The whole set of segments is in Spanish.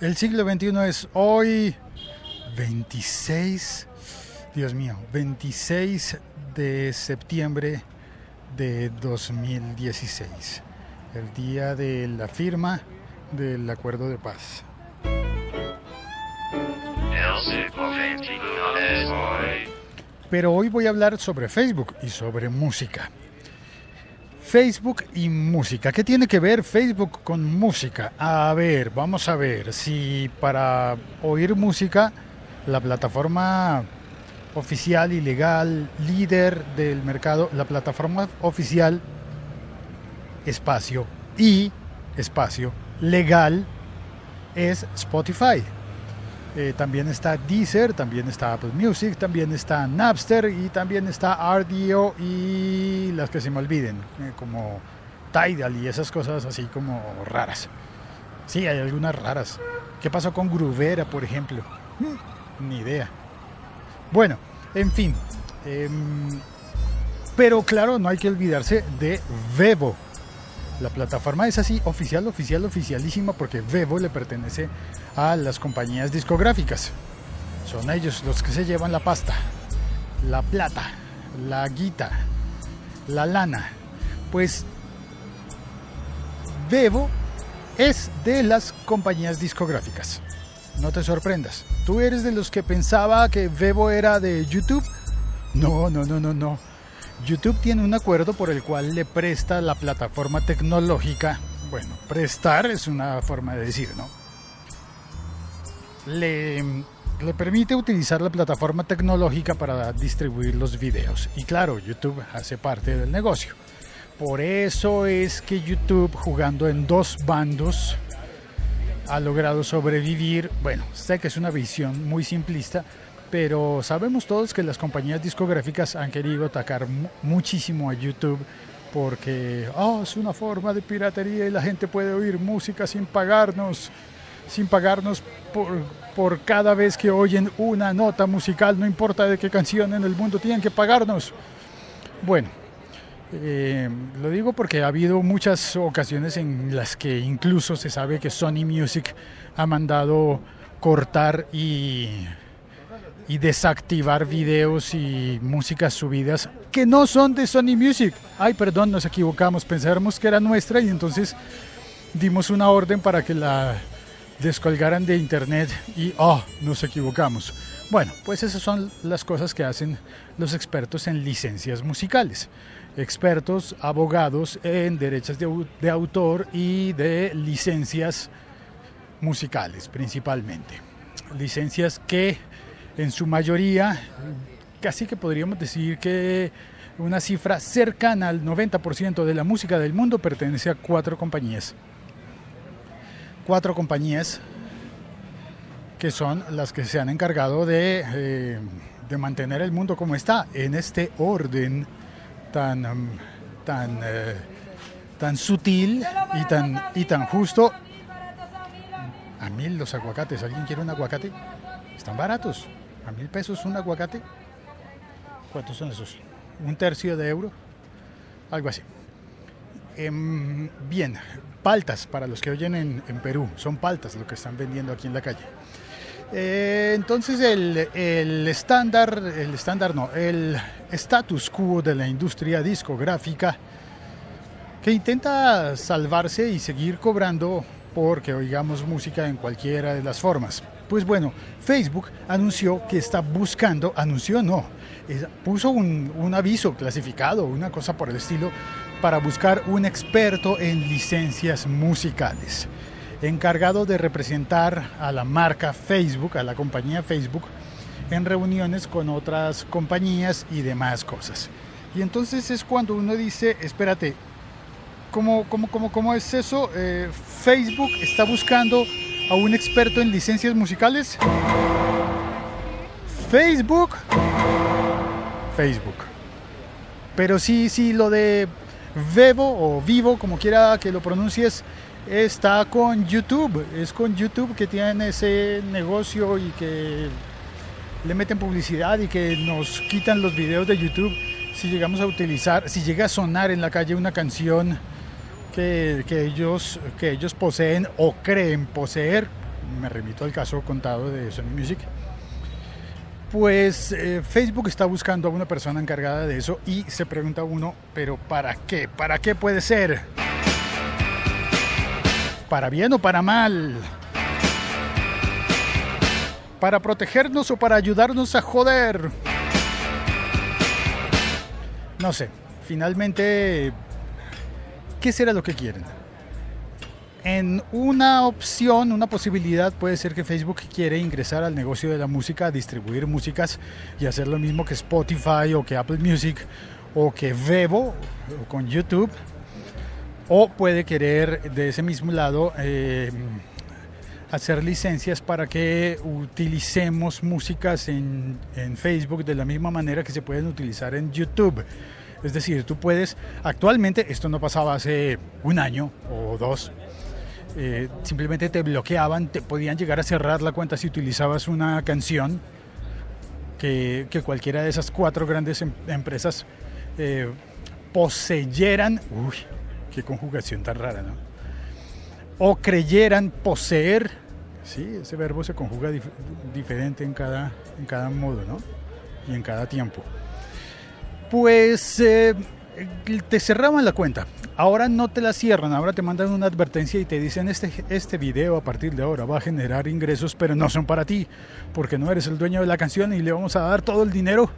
El siglo XXI es hoy 26, Dios mío, 26 de septiembre de 2016, el día de la firma del acuerdo de paz. Pero hoy voy a hablar sobre Facebook y sobre música. Facebook y música. ¿Qué tiene que ver Facebook con música? A ver, vamos a ver si para oír música la plataforma oficial y legal, líder del mercado, la plataforma oficial espacio y espacio legal es Spotify. Eh, también está Deezer, también está Apple Music, también está Napster y también está RDO y las que se me olviden, eh, como Tidal y esas cosas así como raras. Sí, hay algunas raras. ¿Qué pasó con Gruvera, por ejemplo? Hmm, ni idea. Bueno, en fin. Em, pero claro, no hay que olvidarse de Vevo. La plataforma es así, oficial, oficial, oficialísima, porque Vevo le pertenece a las compañías discográficas. Son ellos los que se llevan la pasta, la plata, la guita, la lana. Pues Vevo es de las compañías discográficas. No te sorprendas. ¿Tú eres de los que pensaba que Vevo era de YouTube? No, no, no, no, no. YouTube tiene un acuerdo por el cual le presta la plataforma tecnológica, bueno, prestar es una forma de decir, ¿no? Le, permite utilizar la plataforma tecnológica para distribuir los videos. Y claro, YouTube hace parte del negocio. Por eso es que YouTube, jugando en dos bandos, ha logrado sobrevivir. Bueno, sé que es una visión muy simplista, pero sabemos todos que las compañías discográficas han querido atacar muchísimo a YouTube porque oh, es una forma de piratería y la gente puede oír música sin pagarnos, sin pagarnos por, cada vez que oyen una nota musical, no importa de qué canción en el mundo, tienen que pagarnos. Bueno, eh, lo digo porque ha habido muchas ocasiones en las que incluso se sabe que Sony Music ha mandado cortar y y desactivar videos y músicas subidas que no son de Sony Music. Ay, perdón, nos equivocamos, pensamos que era nuestra y entonces dimos una orden para que la descolgaran de internet y oh, nos equivocamos. Bueno, pues esas son las cosas que hacen los expertos en licencias musicales. Expertos, abogados en derechos de, de autor y de licencias musicales principalmente. Licencias que en su mayoría, casi que podríamos decir que una cifra cercana al 90% de la música del mundo pertenece a cuatro compañías. Cuatro compañías que son las que se han encargado de, eh, de mantener el mundo como está, en este orden tan, um, tan, eh, tan sutil y tan, y tan justo. A mil los aguacates, ¿alguien quiere un aguacate? Están baratos a mil pesos un aguacate. ¿Cuántos son esos? Un tercio de euro, algo así. Em, bien, paltas para los que oyen en, Perú, son paltas lo que están vendiendo aquí en la calle. Eh, entonces el, el estándar, el estándar no, el status quo de la industria discográfica que intenta salvarse y seguir cobrando porque oigamos música en cualquiera de las formas. Pues bueno, Facebook anunció que está buscando, anunció no, puso un, aviso clasificado, una cosa por el estilo, para buscar un experto en licencias musicales, encargado de representar a la marca Facebook, a la compañía Facebook, en reuniones con otras compañías y demás cosas. Y entonces es cuando uno dice, espérate, ¿cómo, cómo, cómo, cómo es eso? Eh, Facebook está buscando a un experto en licencias musicales? Facebook. Facebook. Pero sí, sí, lo de Vevo o Vivo, como quiera que lo pronuncies, está con YouTube. Es con YouTube que tiene ese negocio y que le meten publicidad y que nos quitan los videos de YouTube si llegamos a utilizar, si llega a sonar en la calle una canción que, ellos, que ellos poseen o creen poseer, me remito al caso contado de Sony Music, pues eh, Facebook está buscando a una persona encargada de eso y se pregunta uno, pero ¿para qué? ¿Para qué puede ser? ¿Para bien o para mal? ¿Para protegernos o para ayudarnos a joder? No sé, finalmente, ¿qué será lo que quieren? En una opción, una posibilidad puede ser que Facebook quiere ingresar al negocio de la música, distribuir músicas y hacer lo mismo que Spotify o que Apple Music o que Vevo con YouTube. O puede querer de ese mismo lado eh, hacer licencias para que utilicemos músicas en, en Facebook de la misma manera que se pueden utilizar en YouTube. Es decir, tú puedes, actualmente, esto no pasaba hace un año o dos, eh, simplemente te bloqueaban, te podían llegar a cerrar la cuenta si utilizabas una canción que, cualquiera de esas cuatro grandes em, empresas eh, poseyeran, uy, qué conjugación tan rara, ¿no? O creyeran poseer, sí, ese verbo se conjuga diferente en cada, en cada modo, ¿no? Y en cada tiempo. Pues eh, te cerraban la cuenta. Ahora no te la cierran, ahora te mandan una advertencia y te dicen este, este video a partir de ahora va a generar ingresos, pero no son para ti, porque no eres el dueño de la canción y le vamos a dar todo el dinero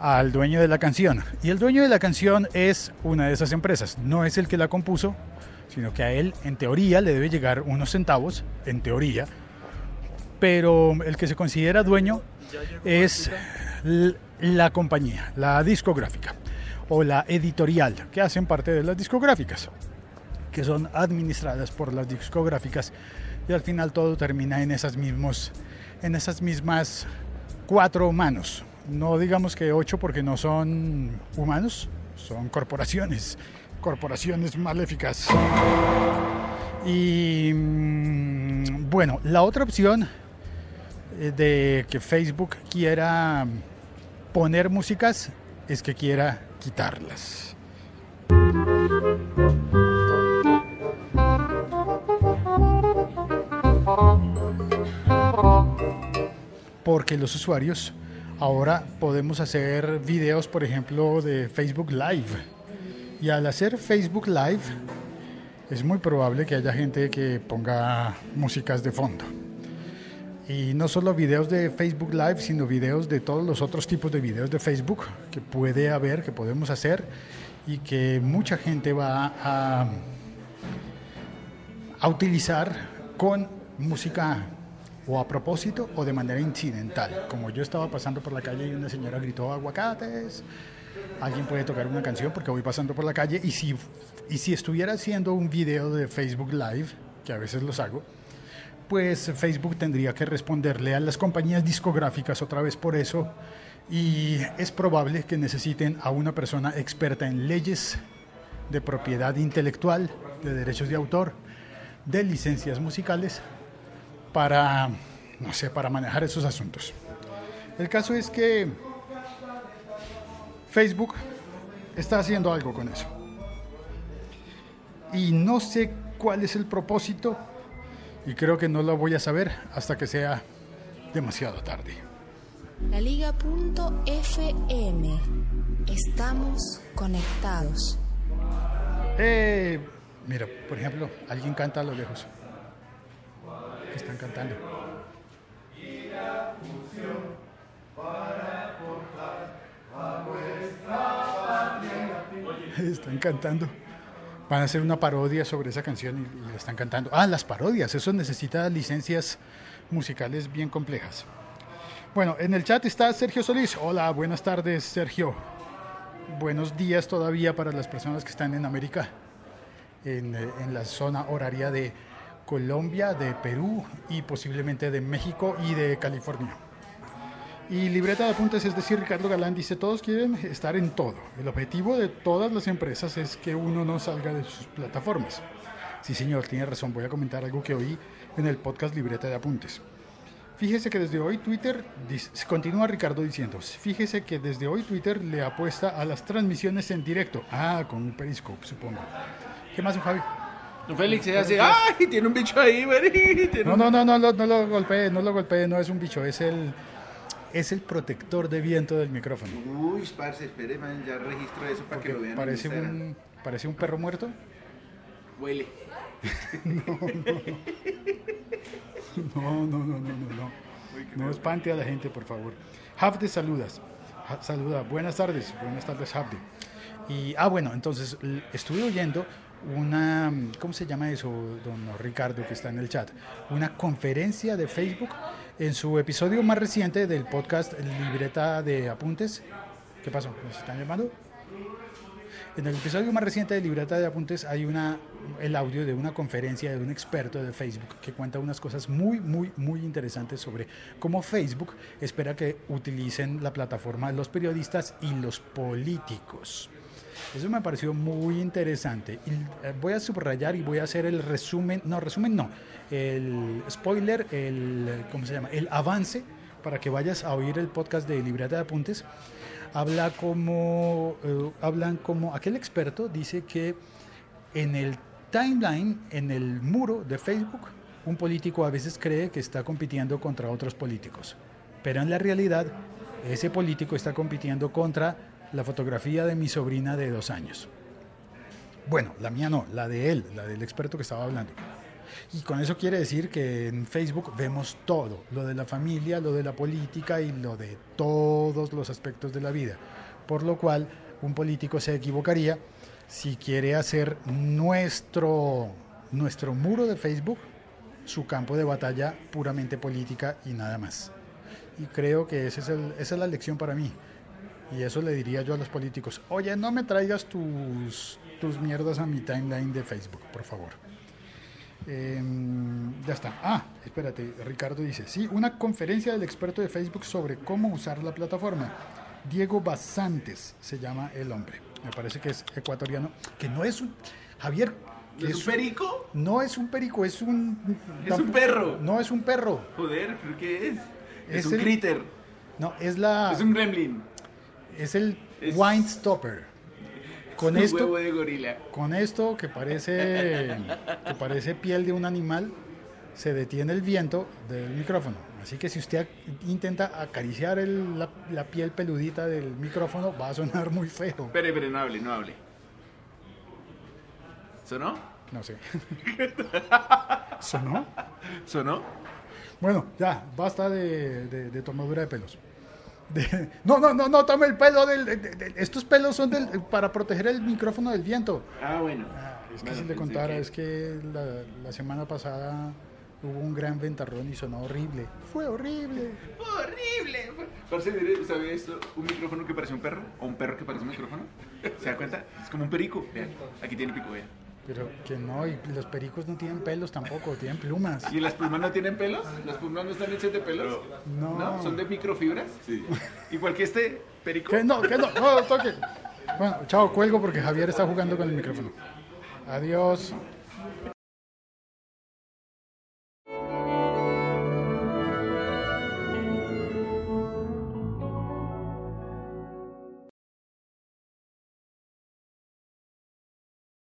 al dueño de la canción. Y el dueño de la canción es una de esas empresas, no es el que la compuso, sino que a él en teoría le debe llegar unos centavos, en teoría, pero el que se considera dueño es la compañía, la discográfica o la editorial, que hacen parte de las discográficas, que son administradas por las discográficas y al final todo termina en esas, mismos, en esas mismas cuatro manos. No digamos que ocho porque no son humanos, son corporaciones, corporaciones maléficas. Y mm, bueno, la otra opción de que Facebook quiera poner músicas es que quiera quitarlas. Porque los usuarios ahora podemos hacer videos, por ejemplo, de Facebook Live. Y al hacer Facebook Live, es muy probable que haya gente que ponga músicas de fondo. Y no solo videos de Facebook Live, sino videos de todos los otros tipos de videos de Facebook que puede haber, que podemos hacer y que mucha gente va a, a utilizar con música o a propósito o de manera incidental. Como yo estaba pasando por la calle y una señora gritó aguacates, alguien puede tocar una canción porque voy pasando por la calle y si, y si estuviera haciendo un video de Facebook Live, que a veces los hago, pues Facebook tendría que responderle a las compañías discográficas otra vez por eso y es probable que necesiten a una persona experta en leyes de propiedad intelectual, de derechos de autor, de licencias musicales para no sé, para manejar esos asuntos. El caso es que Facebook está haciendo algo con eso. Y no sé cuál es el propósito y creo que no lo voy a saber hasta que sea demasiado tarde. La Liga.fm. Estamos conectados. Eh, mira, por ejemplo, alguien canta a lo lejos. ¿Qué están cantando? Están cantando van a hacer una parodia sobre esa canción y, la están cantando. Ah, las parodias, eso necesita licencias musicales bien complejas. Bueno, en el chat está Sergio Solís. Hola, buenas tardes, Sergio. Buenos días todavía para las personas que están en América, en, eh, en la zona horaria de Colombia, de Perú y posiblemente de México y de California. Y libreta de apuntes, es decir, Ricardo Galán dice, todos quieren estar en todo. El objetivo de todas las empresas es que uno no salga de sus plataformas. Sí, señor, tiene razón. Voy a comentar algo que oí en el podcast Libreta de Apuntes. Fíjese que desde hoy Twitter, continúa Ricardo diciendo, fíjese que desde hoy Twitter le apuesta a las transmisiones en directo. Ah, con un periscope, supongo. ¿Qué más, Javi? Don Félix se hace, ¡ay! Tiene un bicho ahí, no, no, no, no, no lo golpeé, no lo golpeé, no es un bicho, es el, es el protector de viento del micrófono. Uy, parce, espere, man, ya registro eso para que lo vean parece en un, parece un perro muerto. Huele. No, no, no, no, no, no. No espante a la gente, por favor. Hafde saludas. Saluda. Buenas tardes. Buenas tardes, Hafde. Y, ah, bueno, entonces estuve oyendo una, ¿cómo se llama eso, don Ricardo, que está en el chat? Una conferencia de Facebook en su episodio más reciente del podcast Libreta de Apuntes. ¿Qué pasó? ¿Me están llamando? En el episodio más reciente de Libreta de Apuntes hay una, el audio de una conferencia de un experto de Facebook que cuenta unas cosas muy, muy, muy interesantes sobre cómo Facebook espera que utilicen la plataforma los periodistas y los políticos. Eso me pareció muy interesante. Eh, voy a subrayar y voy a hacer el resumen, no, resumen no, el spoiler, el, ¿cómo se llama? El avance para que vayas a oír el podcast de Libreta de Apuntes habla como eh, hablan como aquel experto dice que en el timeline, en el muro de Facebook, un político a veces cree que está compitiendo contra otros políticos, pero en la realidad ese político está compitiendo contra la fotografía de mi sobrina de dos años. Bueno, la mía no, la de él, la del experto que estaba hablando. Y con eso quiere decir que en Facebook vemos todo, lo de la familia, lo de la política y lo de todos los aspectos de la vida. Por lo cual, un político se equivocaría si quiere hacer nuestro, nuestro muro de Facebook su campo de batalla puramente política y nada más. Y creo que ese es esa es la lección para mí. Y eso le diría yo a los políticos, oye, no me traigas tus, tus mierdas a mi timeline de Facebook, por favor. Em, ya está. Ah, espérate, Ricardo dice, sí, una conferencia del experto de Facebook sobre cómo usar la plataforma. Diego Basantes se llama el hombre. Me parece que es ecuatoriano, que no es un... Javier, que ¿Es un perico? no es un perico, es un... Es un perro. No es un perro. Joder, ¿pero qué es? Es, Es un el- critter. No, es la... Es un gremlin. Es el Es- wine stopper. Con esto, huevo de gorila. con esto que parece, que parece piel de un animal, se detiene el viento del micrófono. Así que si usted intenta acariciar el- la, la piel peludita del micrófono, va a sonar muy feo. Espere, espere, no hable, no hable. ¿Sonó? No sé. ¿Sonó? ¿Sonó? Bueno, ya, basta de, de- de tomadura de pelos. De- no, no, no, no, tome el pelo del... de- de- de- estos pelos son del, para proteger el micrófono del viento. Ah, bueno. Ah, es que Bueno, si le contara, que- es que la, la semana pasada hubo un gran ventarrón y sonó horrible. Fue horrible. ¡Horrible! Parce, mire, ¿usted había visto un micrófono que parece un perro? ¿O un perro que parece un micrófono? ¿Se da cuenta? Es como un perico. Vean, aquí tiene pico, vean. Pero que no, y los pericos no tienen pelos tampoco, tienen plumas. ¿Y las plumas no tienen pelos? ¿Las plumas no están hechas de pelos? No. ¿Son de microfibras? Sí. Igual que este perico. Que no, que no, no, toque. Bueno, chao, cuelgo porque Javier está jugando con el micrófono. Adiós.